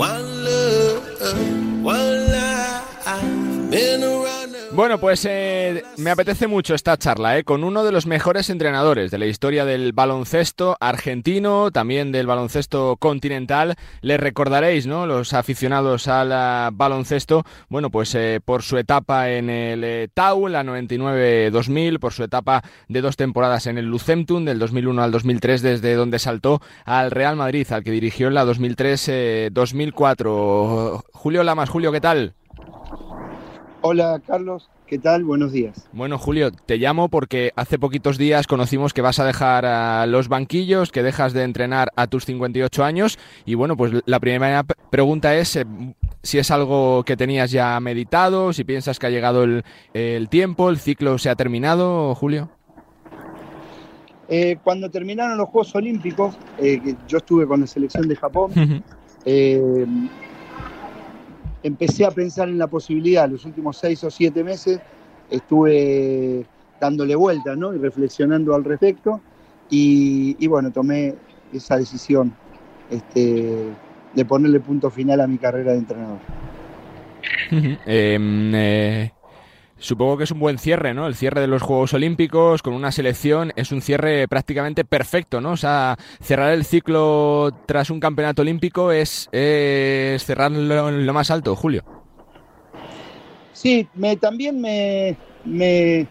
While Bueno, pues eh, me apetece mucho esta charla eh, con uno de los mejores entrenadores de la historia del baloncesto argentino, también del baloncesto continental. Les recordaréis, ¿no? Los aficionados al baloncesto, bueno, pues eh, por su etapa en el Tau, la 99-2000, por su etapa de dos temporadas en el Lucemtum, del 2001 al 2003, desde donde saltó al Real Madrid, al que dirigió en la 2003-2004. Julio Lamas, Julio, ¿qué tal? Hola Carlos, ¿qué tal? Buenos días. Bueno Julio, te llamo porque hace poquitos días conocimos que vas a dejar a los banquillos, que dejas de entrenar a tus 58 años y bueno, pues la primera pregunta es eh, si es algo que tenías ya meditado, si piensas que ha llegado el, tiempo, el ciclo se ha terminado, Julio. Eh, cuando terminaron los Juegos Olímpicos, eh, yo estuve con la selección de Japón, empecé a pensar en la posibilidad, los últimos seis o siete meses estuve dándole vuelta ¿no? y reflexionando al respecto y, bueno, tomé esa decisión este, de ponerle punto final a mi carrera de entrenador. Em, eh, Supongo que es un buen cierre, ¿no? El cierre de los Juegos Olímpicos con una selección es un cierre prácticamente perfecto, ¿no? O sea, cerrar el ciclo tras un campeonato olímpico es, cerrarlo en lo más alto, Julio. Sí, me, también me, me,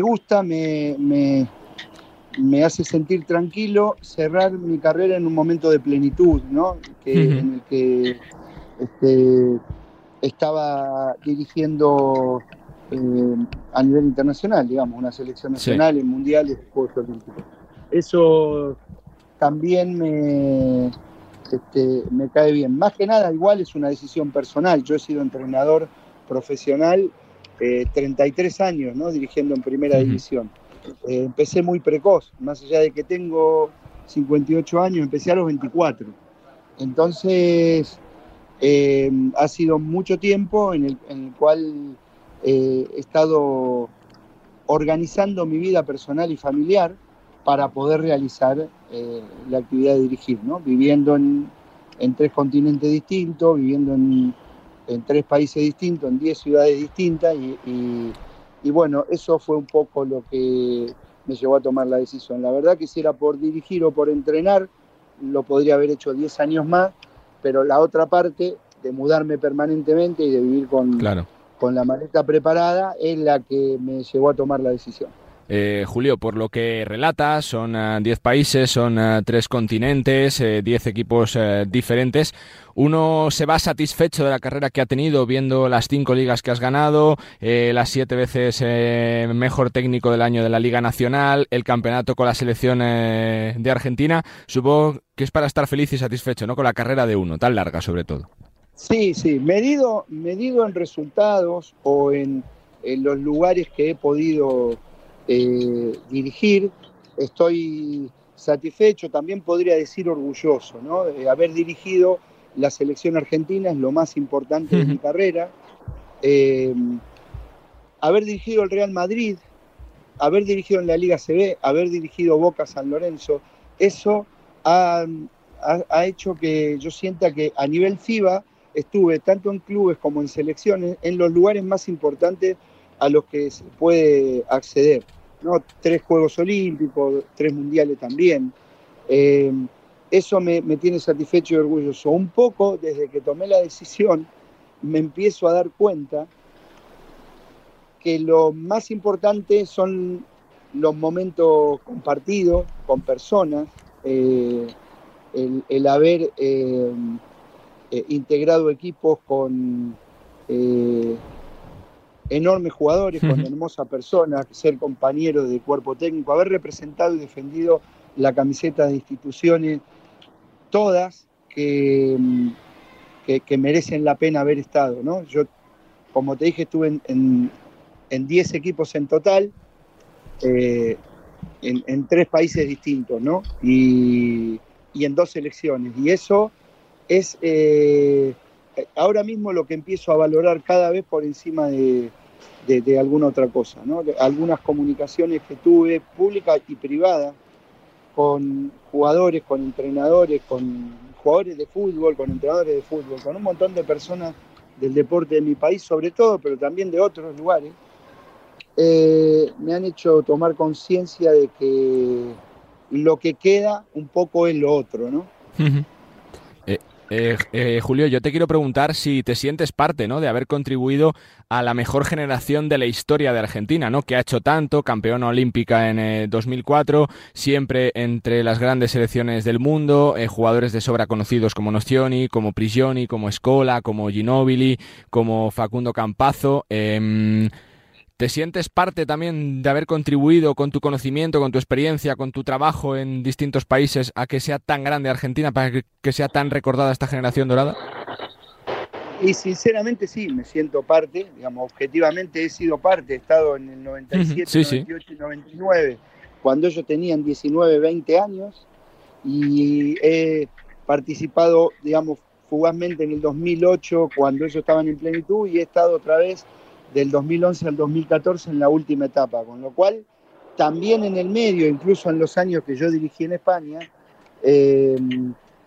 gusta, me, me, hace sentir tranquilo cerrar mi carrera en un momento de plenitud, ¿no? En el que este, estaba dirigiendo eh, a nivel internacional, digamos, una selección nacional en mundiales Juegos Olímpicos. Eso también me, este, me cae bien. Más que nada, igual es una decisión personal. Yo he sido entrenador profesional 33 eh, años, ¿no? dirigiendo en primera división. Eh, empecé muy precoz, más allá de que tengo 58 años, empecé a los 24. Entonces, eh, ha sido mucho tiempo en el, cual eh, he estado organizando mi vida personal y familiar para poder realizar eh, la actividad de dirigir, ¿no? viviendo en, tres continentes distintos, viviendo en, tres países distintos, en diez ciudades distintas y, bueno, eso fue un poco lo que me llevó a tomar la decisión. La verdad que si era por dirigir o por entrenar, lo podría haber hecho diez años más, pero la otra parte de mudarme permanentemente y de vivir con, con la maleta preparada es la que me llevó a tomar la decisión. Eh, Julio, por lo que relatas, son 10 ah, países, son uh, tres continentes, 10 eh, equipos diferentes. Uno se va satisfecho de la carrera que ha tenido viendo las cinco ligas que has ganado, las siete veces mejor técnico del año de la Liga Nacional, el campeonato con la selección de Argentina. Supongo que es para estar feliz y satisfecho, ¿no? Con la carrera de uno, tan larga sobre todo. Sí, sí, medido, medido en resultados o en, los lugares que he podido eh, dirigir, estoy satisfecho, también podría decir orgulloso, ¿no? De haber dirigido la selección argentina es lo más importante de mi carrera. Eh, haber dirigido el Real Madrid, haber dirigido en la Liga CB, haber dirigido Boca San Lorenzo, eso ha, ha hecho que yo sienta que a nivel FIBA estuve tanto en clubes como en selecciones en los lugares más importantes a los que se puede acceder. Tres Juegos Olímpicos, tres Mundiales también. Eh, eso me, tiene satisfecho y orgulloso. Un poco desde que tomé la decisión me empiezo a dar cuenta que lo más importante son los momentos compartidos con personas, eh, el, haber eh, integrado equipos con enormes jugadores, con hermosas personas, ser compañero de cuerpo técnico, haber representado y defendido la camiseta de instituciones, todas que, que, merecen la pena haber estado. ¿no? Yo, como te dije, estuve en 10 equipos en total, eh, en, tres países distintos, ¿no? Y, y en dos selecciones. Y eso es eh, ahora mismo lo que empiezo a valorar cada vez por encima de, alguna otra cosa. ¿no? Algunas comunicaciones que tuve, públicas y privadas, con jugadores, con entrenadores, con jugadores de fútbol, con entrenadores de fútbol, con un montón de personas del deporte de mi país, sobre todo, pero también de otros lugares, eh, me han hecho tomar conciencia de que lo que queda un poco es lo otro, ¿no? Eh, eh, Julio, yo te quiero preguntar si te sientes parte, ¿no? De haber contribuido a la mejor generación de la historia de Argentina, ¿no? Que ha hecho tanto, campeona olímpica en 2004, eh, siempre entre las grandes selecciones del mundo, jugadores de sobra conocidos como Nostioni, como Prigioni, como Escola, como Ginobili, como Facundo Campazo. ¿Te sientes parte también de haber contribuido con tu conocimiento, con tu experiencia, con tu trabajo en distintos países a que sea tan grande Argentina, para que sea tan recordada esta generación dorada? Y sinceramente sí, me siento parte, digamos, objetivamente he sido parte, he estado en el 97, 98 y 99, cuando ellos tenían 19, 20 años, y he participado, digamos, fugazmente en el 2008, cuando ellos estaban en plenitud, y he estado otra vez del 2011 al 2014 en la última etapa, con lo cual también en el medio, incluso en los años que yo dirigí en España, eh,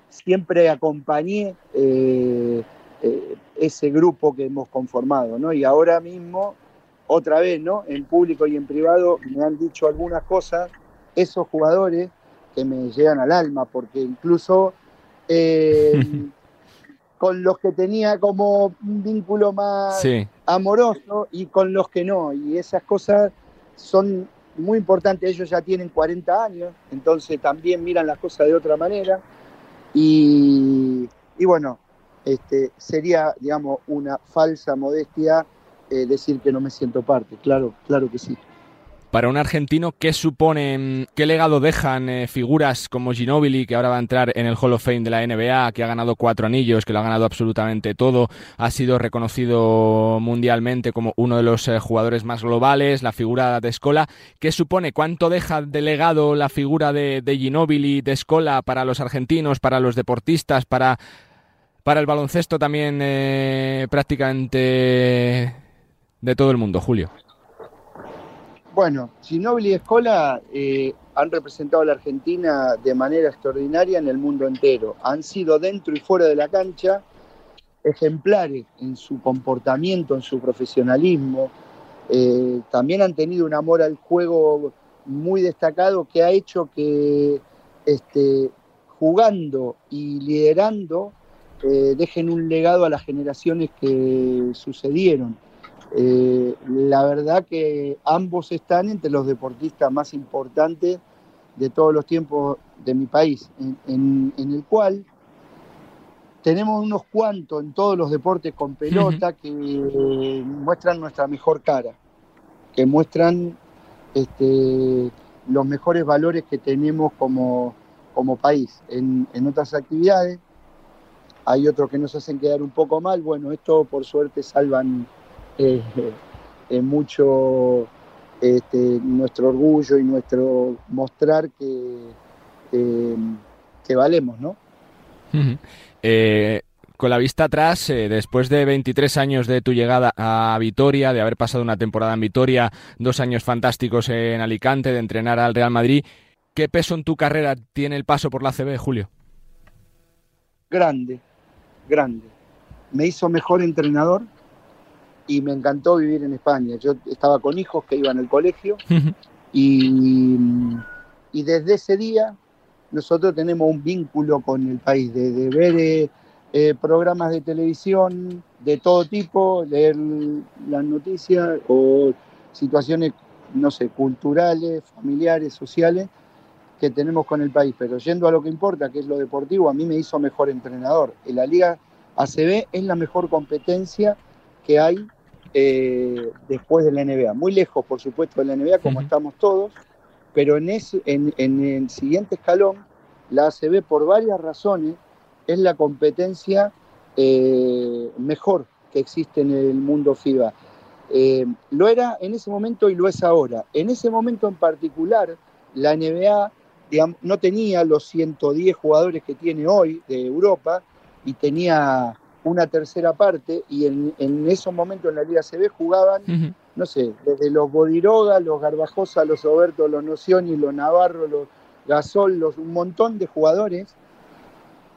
siempre acompañé eh, eh, ese grupo que hemos conformado, ¿no? Y ahora mismo, otra vez, ¿no? En público y en privado me han dicho algunas cosas, esos jugadores que me llegan al alma, porque incluso con los que tenía como un vínculo más amoroso y con los que no. Y esas cosas son muy importantes. Ellos ya tienen 40 años, entonces también miran las cosas de otra manera. Y, bueno, este, sería, digamos, una falsa modestia eh, decir que no me siento parte. Claro, claro que sí. Para un argentino, ¿qué supone, qué legado dejan eh, figuras como Ginobili, que ahora va a entrar en el Hall of Fame de la NBA, que ha ganado cuatro anillos, que lo ha ganado absolutamente todo, ha sido reconocido mundialmente como uno de los eh, jugadores más globales, la figura de Escola? ¿Qué supone, cuánto deja de legado la figura de, de Ginobili, de Escola para los argentinos, para los deportistas, para, para el baloncesto también eh, prácticamente de todo el mundo, Julio? Bueno, Ginóbili y Escola eh, han representado a la Argentina de manera extraordinaria en el mundo entero. Han sido dentro y fuera de la cancha ejemplares en su comportamiento, en su profesionalismo. Eh, también han tenido un amor al juego muy destacado que ha hecho que este, jugando y liderando eh, dejen un legado a las generaciones que sucedieron. Eh, la verdad que ambos están entre los deportistas más importantes de todos los tiempos de mi país, en, el cual tenemos unos cuantos en todos los deportes con pelota que muestran nuestra mejor cara, que muestran este, los mejores valores que tenemos como, como país. En, en, otras actividades hay otros que nos hacen quedar un poco mal, bueno, esto por suerte salvan es mucho este, nuestro orgullo y nuestro mostrar que, que valemos, ¿no? Eh, con la vista atrás, eh, después de 23 años de tu llegada a Vitoria, de haber pasado una temporada en Vitoria, dos años fantásticos en Alicante, de entrenar al Real Madrid, ¿qué peso en tu carrera tiene el paso por la CB, Julio? Grande, grande. Me hizo mejor entrenador, y me encantó vivir en España. Yo estaba con hijos que iban al colegio y, y, desde ese día nosotros tenemos un vínculo con el país, de, ver eh, eh, programas de televisión de todo tipo, leer las noticias o situaciones, no sé, culturales, familiares, sociales que tenemos con el país. Pero yendo a lo que importa, que es lo deportivo, a mí me hizo mejor entrenador. En la Liga ACB es la mejor competencia que hay eh, después de la NBA. Muy lejos, por supuesto, de la NBA, como estamos todos, pero en, ese, en, el siguiente escalón, la ACB, por varias razones, es la competencia eh, mejor que existe en el mundo FIBA. Eh, lo era en ese momento y lo es ahora. En ese momento en particular, la NBA no tenía los 110 jugadores que tiene hoy de Europa y tenía una tercera parte y en, en esos momentos en la Liga CB jugaban, no sé, desde los Bodiroga, los Garbajosa, los Oberto, los Nocioni, los Navarro, los Gasol, los, un montón de jugadores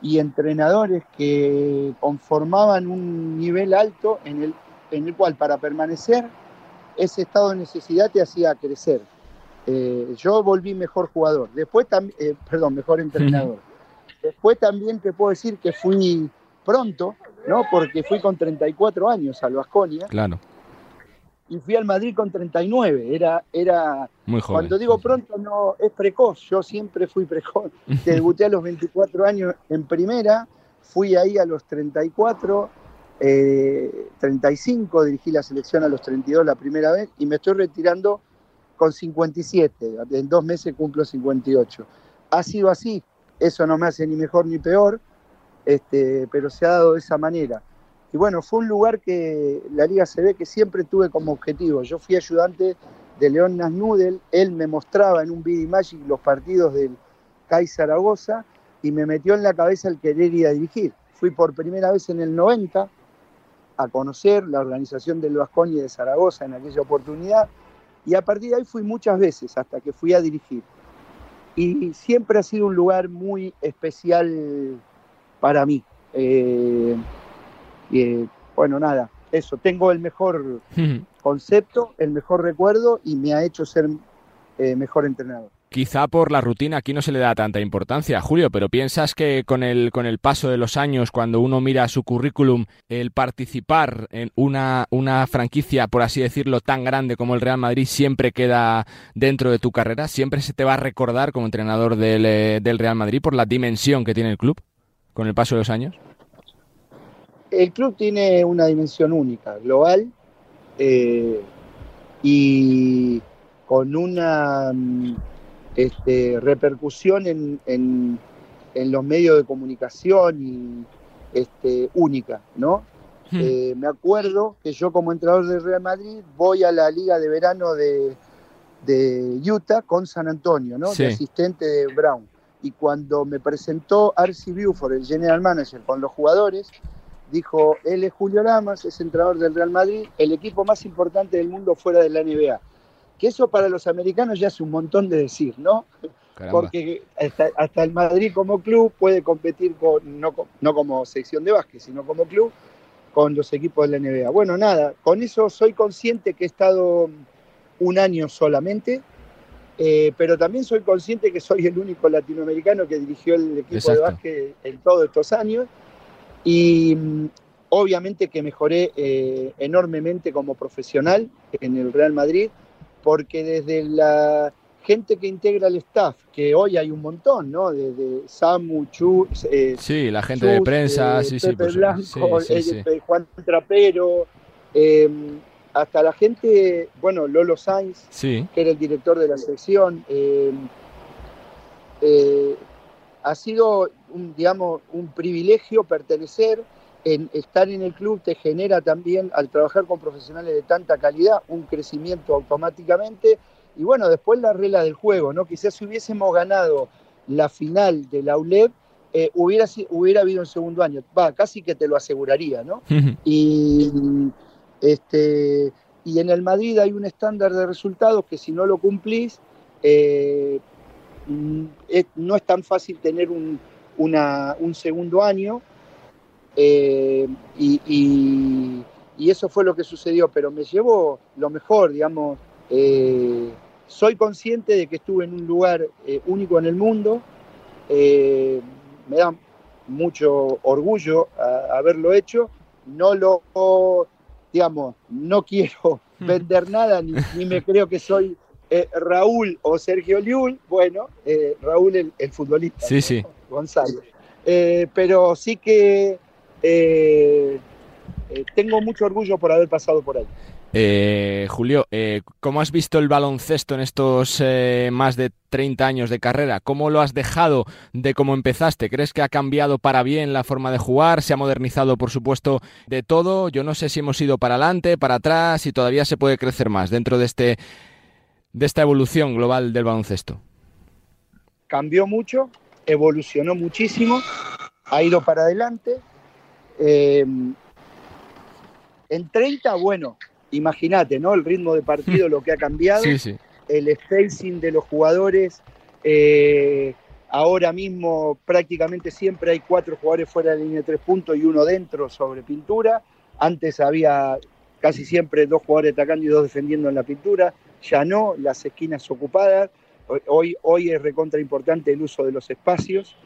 y entrenadores que conformaban un nivel alto en el, en el cual para permanecer ese estado de necesidad te hacía crecer. Eh, yo volví mejor jugador, después también, eh, perdón, mejor entrenador. Después también te puedo decir que fui pronto, ¿no? Porque fui con 34 años al Vasconia. Claro. Y fui al Madrid con 39. Era, era Muy joven. cuando digo pronto no es precoz. Yo siempre fui precoz. Debuté a los 24 años en primera. Fui ahí a los 34, eh, 35. Dirigí la selección a los 32 la primera vez y me estoy retirando con 57. En dos meses cumplo 58. Ha sido así. Eso no me hace ni mejor ni peor, este, pero se ha dado de esa manera. Y bueno, fue un lugar que la Liga se ve que siempre tuve como objetivo. Yo fui ayudante de León Nasnudel, él me mostraba en un Bidi Magic los partidos del CAI Zaragoza y me metió en la cabeza el querer ir a dirigir. Fui por primera vez en el 90 a conocer la organización del Vascoña y de Zaragoza en aquella oportunidad y a partir de ahí fui muchas veces hasta que fui a dirigir. Y siempre ha sido un lugar muy especial para mí. Eh, y, bueno, nada, eso, tengo el mejor concepto, el mejor recuerdo y me ha hecho ser eh, mejor entrenador. Quizá por la rutina aquí no se le da tanta importancia, Julio, pero piensas que con el, con el paso de los años, cuando uno mira su currículum, el participar en una, una franquicia, por así decirlo, tan grande como el Real Madrid, siempre queda dentro de tu carrera, siempre se te va a recordar como entrenador del, eh, del Real Madrid por la dimensión que tiene el club con el paso de los años. El club tiene una dimensión única, global, eh, y con una este, repercusión en, en, en, los medios de comunicación y, este, única, ¿no? Hmm. Eh, me acuerdo que yo como entrenador del Real Madrid voy a la liga de verano de, de Utah con San Antonio, ¿no? Sí. De asistente de Brown. Y cuando me presentó Arcy Buford, el general manager, con los jugadores, dijo, él es Julio Lamas, es entrenador del Real Madrid, el equipo más importante del mundo fuera de la NBA. Que eso para los americanos ya es un montón de decir, ¿no? Caramba. Porque hasta, hasta, el Madrid como club puede competir con no, no como sección de básquet, sino como club con los equipos de la NBA. Bueno, nada, con eso soy consciente que he estado un año solamente, eh, pero también soy consciente que soy el único latinoamericano que dirigió el equipo Exacto. de básquet en todos estos años y mm, obviamente que mejoré eh, enormemente como profesional en el Real Madrid, porque desde la gente que integra el staff, que hoy hay un montón, ¿no? Desde Samu, Chu, eh, sí, la gente Chus, de prensa, eh, sí, sí, Pepe pues, Blanco, sí, sí, sí. Juan Trapero, eh, hasta la gente, bueno, Lolo Sainz, Sí, que era el director de la sección. eh, eh, ha sido, un, digamos, un privilegio pertenecer, en, estar en el club te genera también, al trabajar con profesionales de tanta calidad, un crecimiento automáticamente. Y bueno, después la regla del juego, ¿no? Quizás si hubiésemos ganado la final de la ULEB, eh, hubiera, hubiera habido un segundo año. Va, casi que te lo aseguraría, ¿no? Y, este, y en el Madrid hay un estándar de resultados que si no lo cumplís, eh, no es tan fácil tener un, un segundo año. eh, y, y- eso fue lo que sucedió, pero me llevó lo mejor, digamos. eh, soy consciente de que estuve en un lugar único en el mundo. me da mucho orgullo haberlo hecho. No lo, digamos, no quiero vender nada, ni, ni me creo que soy eh, Raúl o Sergio Liul. Bueno, eh, Raúl el, el futbolista. Sí, ¿no? sí. Gonzalo. Eh, pero sí que tengo mucho orgullo por haber pasado por ahí. Eh, Julio, eh, ¿cómo has visto el baloncesto en estos eh, más de 30 años de carrera? ¿Cómo lo has dejado de cómo empezaste? ¿Crees que ha cambiado para bien la forma de jugar? ¿Se ha modernizado, por supuesto, de todo? Yo no sé si hemos ido para adelante, para atrás, y todavía se puede crecer más dentro de, este, de esta evolución global del baloncesto. Cambió mucho, evolucionó muchísimo, ha ido para adelante. Eh, en 30, bueno, imagínate, ¿no? El ritmo de partido, lo que ha cambiado. Sí, sí. el spacing de los jugadores eh, ahora mismo prácticamente siempre hay cuatro jugadores fuera de la línea de tres puntos y uno dentro sobre pintura. Antes había casi siempre dos jugadores atacando y dos defendiendo en la pintura. Ya no, las esquinas ocupadas. Hoy, hoy es recontra importante el uso de los espacios.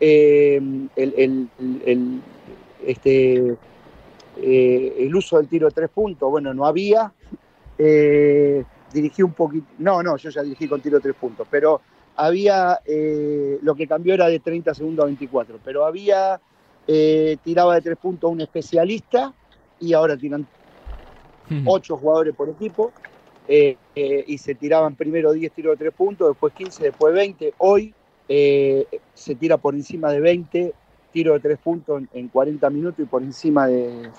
Eh, el, este, eh, el uso del tiro de tres puntos, bueno, no había. Eh, dirigí un poquito, no, no, yo ya dirigí con tiro de tres puntos, pero había, lo que cambió era de 30 segundos a 24, pero había, tiraba de tres puntos un especialista y ahora tiran ocho jugadores por equipo. y se tiraban primero 10 tiros de tres puntos, después 15, después 20. Hoy eh, se tira por encima de 20, tiro de 3 puntos en, 40 minutos y por encima de,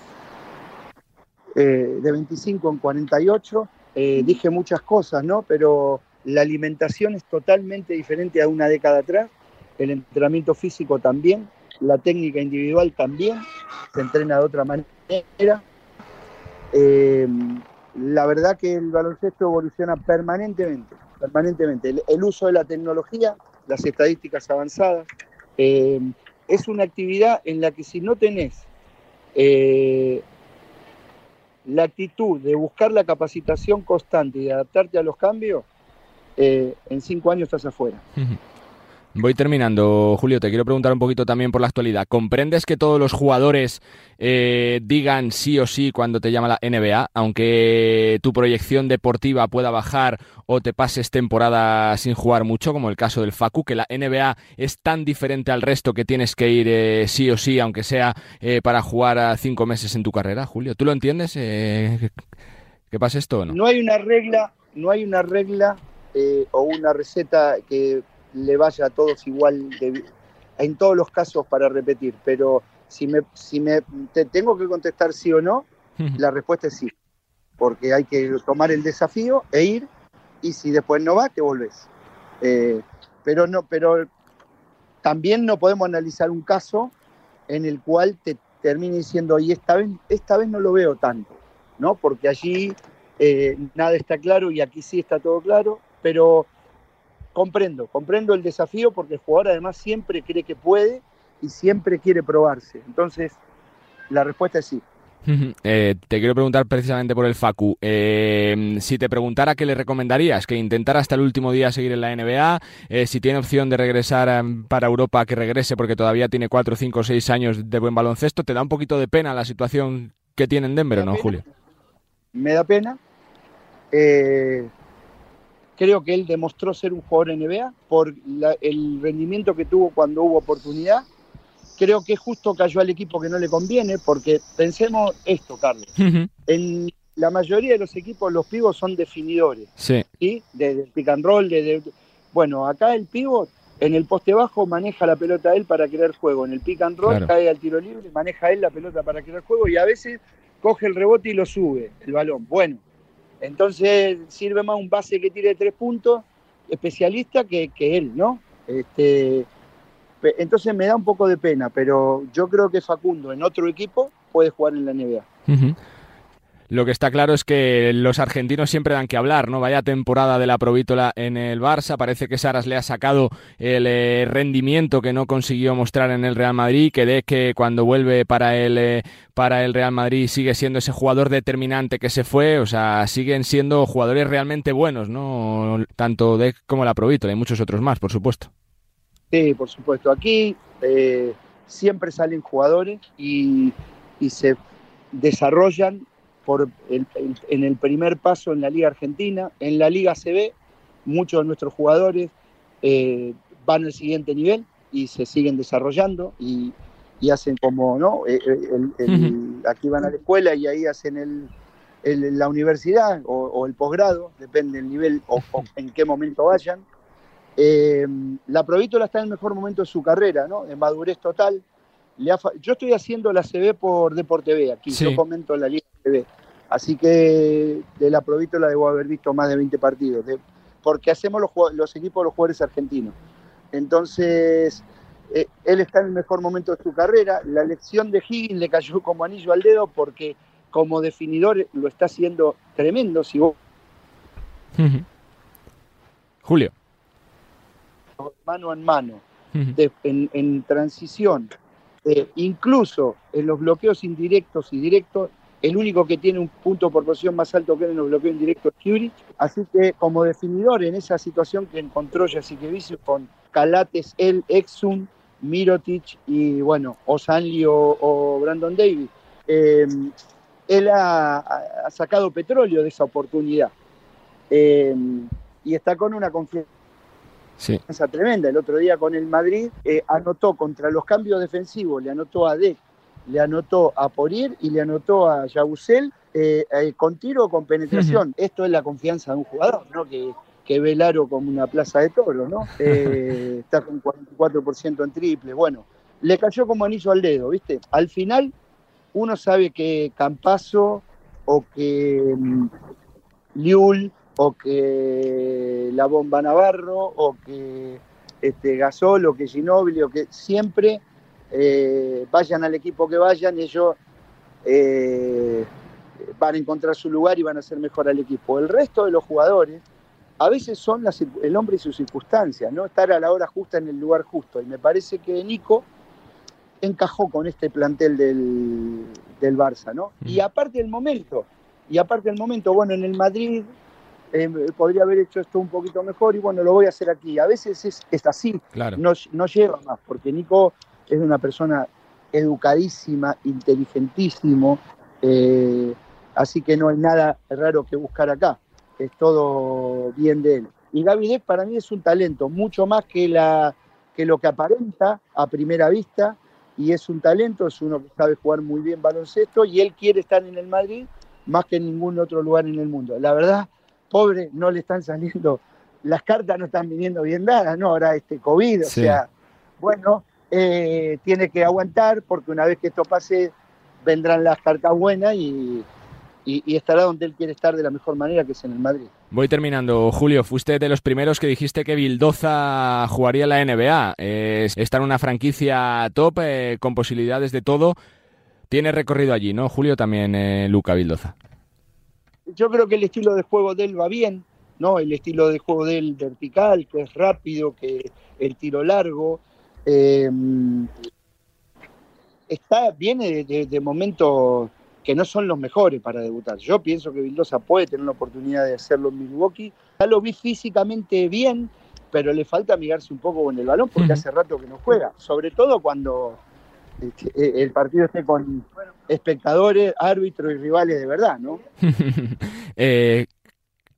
eh, de 25 en 48. Eh, dije muchas cosas, ¿no? Pero la alimentación es totalmente diferente a una década atrás, el entrenamiento físico también, la técnica individual también, se entrena de otra manera. la verdad que el baloncesto evoluciona permanentemente, permanentemente. el uso de la tecnología las estadísticas avanzadas. Eh, es una actividad en la que si no tenés eh, la actitud de buscar la capacitación constante y de adaptarte a los cambios, eh, en cinco años estás afuera. Voy terminando, Julio. Te quiero preguntar un poquito también por la actualidad. ¿Comprendes que todos los jugadores eh, digan sí o sí cuando te llama la NBA, aunque tu proyección deportiva pueda bajar o te pases temporada sin jugar mucho, como el caso del Facu, que la NBA es tan diferente al resto que tienes que ir eh, sí o sí, aunque sea eh, para jugar cinco meses en tu carrera, Julio? ¿Tú lo entiendes? ¿Que pasa esto o no? No hay una regla, no hay una regla o una receta que le vaya a todos igual, en todos los casos para repetir, pero si me, si me te tengo que contestar sí o no, la respuesta es sí, porque hay que tomar el desafío e ir, y si después no va, te volvés. Eh, pero no, pero también no podemos analizar un caso en el cual te termine diciendo, y esta vez, esta vez no lo veo tanto, ¿no? Porque allí eh, nada está claro y aquí sí está todo claro, pero comprendo, comprendo el desafío porque el jugador además siempre cree que puede y siempre quiere probarse. Entonces, la respuesta es sí. Eh, te quiero preguntar precisamente por el Facu. Eh, si te preguntara qué le recomendarías, que intentara hasta el último día seguir en la NBA, eh, si tiene opción de regresar para Europa, que regrese porque todavía tiene 4, 5, 6 años de buen baloncesto, ¿te da un poquito de pena la situación que tiene en Denver o no, Julio? Me da pena. Creo que él demostró ser un jugador NBA por el rendimiento que tuvo cuando hubo oportunidad. Creo que justo cayó al equipo que no le conviene, porque pensemos esto, Carlos. En la mayoría de los equipos los pivos son definidores. Sí. ¿sí? De, pick and roll, de, bueno, acá el pivot en el poste bajo maneja la pelota él para crear juego. En el pick and roll cae al tiro libre, maneja él la pelota para crear juego y a veces coge el rebote y lo sube el balón. Bueno, entonces sirve más un base que tire tres puntos, especialista, que, él, ¿no? Este, entonces me da un poco de pena, pero yo creo que Facundo en otro equipo puede jugar en la NBA. Lo que está claro es que los argentinos siempre dan que hablar, ¿no? Vaya temporada de la Provítola en el Barça. Parece que Saras le ha sacado el eh, rendimiento que no consiguió mostrar en el Real Madrid, que de cuando vuelve para el, eh, para el Real Madrid sigue siendo ese jugador determinante que se fue. O sea, siguen siendo jugadores realmente buenos, ¿no? Tanto de como la Provítola y muchos otros más, por supuesto. Sí, por supuesto. Aquí eh, siempre salen jugadores y, y se desarrollan en el primer paso en la Liga Argentina. En la Liga CB, muchos de nuestros jugadores eh, van al siguiente nivel y se siguen desarrollando y, hacen como, ¿no? Eh, eh, aquí van a la escuela y ahí hacen el, la universidad o, el posgrado, depende del nivel o, en qué momento vayan. la Provítola está en el mejor momento de su carrera, ¿no? De madurez total. yo estoy haciendo la CB por Deporte B, aquí yo comento la Liga CB. Así que de la Provítola debo haber visto más de 20 partidos, porque hacemos los, los equipos de los jugadores argentinos. Entonces, eh, él está en el mejor momento de su carrera. La elección de Higgins le cayó como anillo al dedo porque como definidor lo está haciendo tremendo. Si Julio. mano en mano, en, transición, eh, incluso en los bloqueos indirectos y directos, el único que tiene un punto por posición más alto que en los bloqueos indirectos es Curie. Así que como definidor en esa situación que encontró Jasikevicius con Calates, el Exum, Mirotic y bueno, Osanli o, Brandon Davis, eh, él ha, sacado petróleo de esa oportunidad. Eh, y está con una confianza tremenda. El otro día con el Madrid eh, anotó contra los cambios defensivos, le anotó a De, le anotó a Porir y le anotó a Yabusel eh, con tiro o con penetración. Esto es la confianza de un jugador, ¿no? Que, que ve el aro como una plaza de toros, ¿no? está con 44% en triple. Bueno, le cayó como anillo al dedo, ¿viste? Al final uno sabe que Campazo o que mm, Liul o que la bomba Navarro o que este, Gasol o que Ginobili o que siempre eh, vayan al equipo que vayan, ellos eh, van a encontrar su lugar y van a hacer mejor al equipo. El resto de los jugadores a veces son el hombre y sus circunstancias, ¿no? Estar a la hora justa en el lugar justo. Y me parece que Nico encajó con este plantel del, del Barça, ¿no? Y aparte el momento, y aparte el momento, bueno, en el Madrid eh, podría haber hecho esto un poquito mejor y bueno, lo voy a hacer aquí. A veces es, así, claro. no, no lleva más, porque Nico es una persona educadísima, inteligentísimo, eh, así que no hay nada raro que buscar acá, es todo bien de él. Y Gaby para mí es un talento, mucho más que, la, que lo que aparenta a primera vista, y es un talento, es uno que sabe jugar muy bien baloncesto y él quiere estar en el Madrid más que en ningún otro lugar en el mundo. La verdad, pobre, no le están saliendo, las cartas no están viniendo bien dadas, ¿no? Ahora este COVID, o sea, bueno, eh, tiene que aguantar porque una vez que esto pase vendrán las cartas buenas y, y, estará donde él quiere estar de la mejor manera, que es en el Madrid. Voy terminando. Julio, fuiste de los primeros que dijiste que Bildoza jugaría en la NBA. está en una franquicia top, eh, con posibilidades de todo. Tiene recorrido allí, ¿no? Julio también, eh, Luca Bildoza. Yo creo que el estilo de juego de él va bien, ¿no? El estilo de juego de él vertical, que es rápido, que el tiro largo. Eh, está, viene de, de momentos que no son los mejores para debutar. Yo pienso que Vildosa puede tener la oportunidad de hacerlo en Milwaukee. Ya lo vi físicamente bien, pero le falta amigarse un poco con el balón porque hace rato que no juega. Sobre todo cuando este, e, el partido esté con espectadores, árbitros y rivales de verdad, ¿no? eh,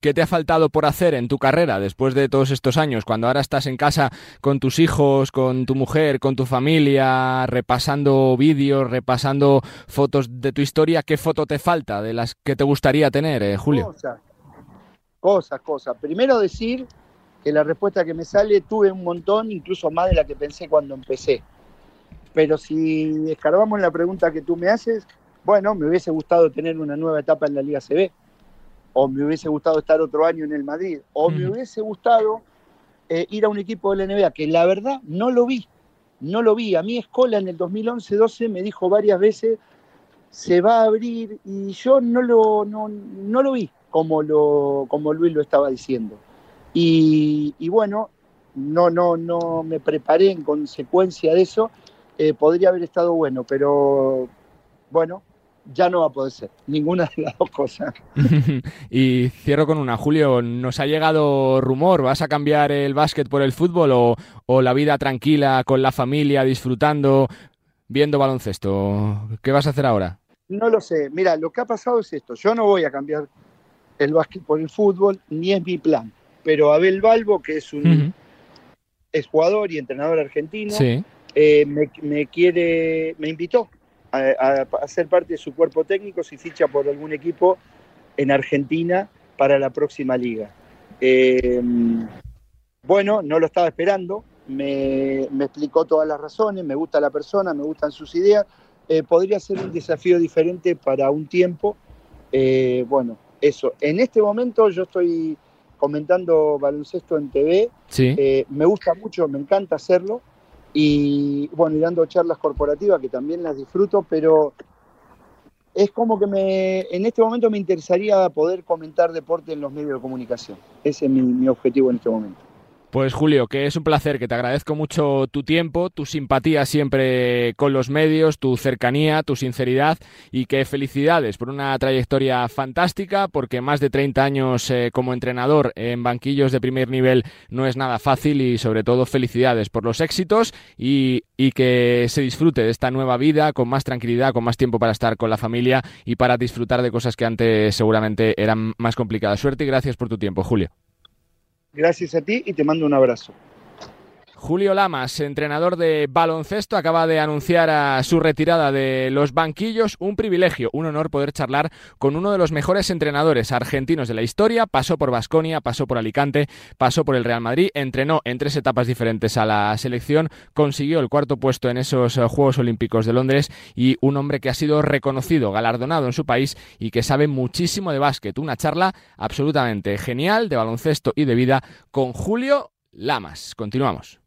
¿Qué te ha faltado por hacer en tu carrera después de todos estos años? Cuando ahora estás en casa con tus hijos, con tu mujer, con tu familia, repasando vídeos, repasando fotos de tu historia, ¿qué foto te falta de las que te gustaría tener, eh, Julio? Cosas, cosas, cosas. Primero decir que la respuesta que me sale tuve un montón, incluso más de la que pensé cuando empecé. Pero si escarbamos la pregunta que tú me haces, bueno, me hubiese gustado tener una nueva etapa en la Liga CB o me hubiese gustado estar otro año en el Madrid, o me hubiese gustado eh, ir a un equipo de la NBA, que la verdad no lo vi, no lo vi. A mí Escola en el 2011-12 me dijo varias veces, se va a abrir, y yo no lo, no, lo vi como, lo, como Luis lo estaba diciendo. Y, bueno, no, no, no me preparé en consecuencia de eso, eh, podría haber estado bueno, pero bueno, ya no va a poder ser ninguna de las dos cosas. y cierro con una, Julio, ¿nos ha llegado rumor? ¿Vas a cambiar el básquet por el fútbol o, la vida tranquila con la familia, disfrutando, viendo baloncesto? ¿Qué vas a hacer ahora? No lo sé. Mira, lo que ha pasado es esto. Yo no voy a cambiar el básquet por el fútbol, ni es mi plan. Pero Abel Balbo, que es un jugador y entrenador argentino, eh, me, me, quiere, me invitó a, ser parte de su cuerpo técnico si ficha por algún equipo en Argentina para la próxima liga. Eh, bueno, no lo estaba esperando, me, explicó todas las razones, me gusta la persona, me gustan sus ideas. Eh, podría ser un desafío diferente para un tiempo. Eh, bueno, eso. En este momento yo estoy comentando baloncesto en TV. me gusta mucho, me encanta hacerlo y bueno, y dando charlas corporativas que también las disfruto, pero es como que me, en este momento me interesaría poder comentar deporte en los medios de comunicación. Ese es mi, objetivo en este momento. Pues Julio, que es un placer, que te agradezco mucho tu tiempo, tu simpatía siempre con los medios, tu cercanía, tu sinceridad y que felicidades por una trayectoria fantástica, porque más de 30 años eh, como entrenador en banquillos de primer nivel no es nada fácil y sobre todo felicidades por los éxitos y, y que se disfrute de esta nueva vida con más tranquilidad, con más tiempo para estar con la familia y para disfrutar de cosas que antes seguramente eran más complicadas. Suerte y gracias por tu tiempo, Julio. Gracias a ti y te mando un abrazo. Julio Lamas, entrenador de baloncesto, acaba de anunciar a su retirada de los banquillos. Un privilegio, un honor poder charlar con uno de los mejores entrenadores argentinos de la historia. Pasó por Basconia, pasó por Alicante, pasó por el Real Madrid, entrenó en tres etapas diferentes a la selección, consiguió el cuarto puesto en esos eh, Juegos Olímpicos de Londres y un hombre que ha sido reconocido, galardonado en su país y que sabe muchísimo de básquet. Una charla absolutamente genial de baloncesto y de vida con Julio Lamas. Continuamos.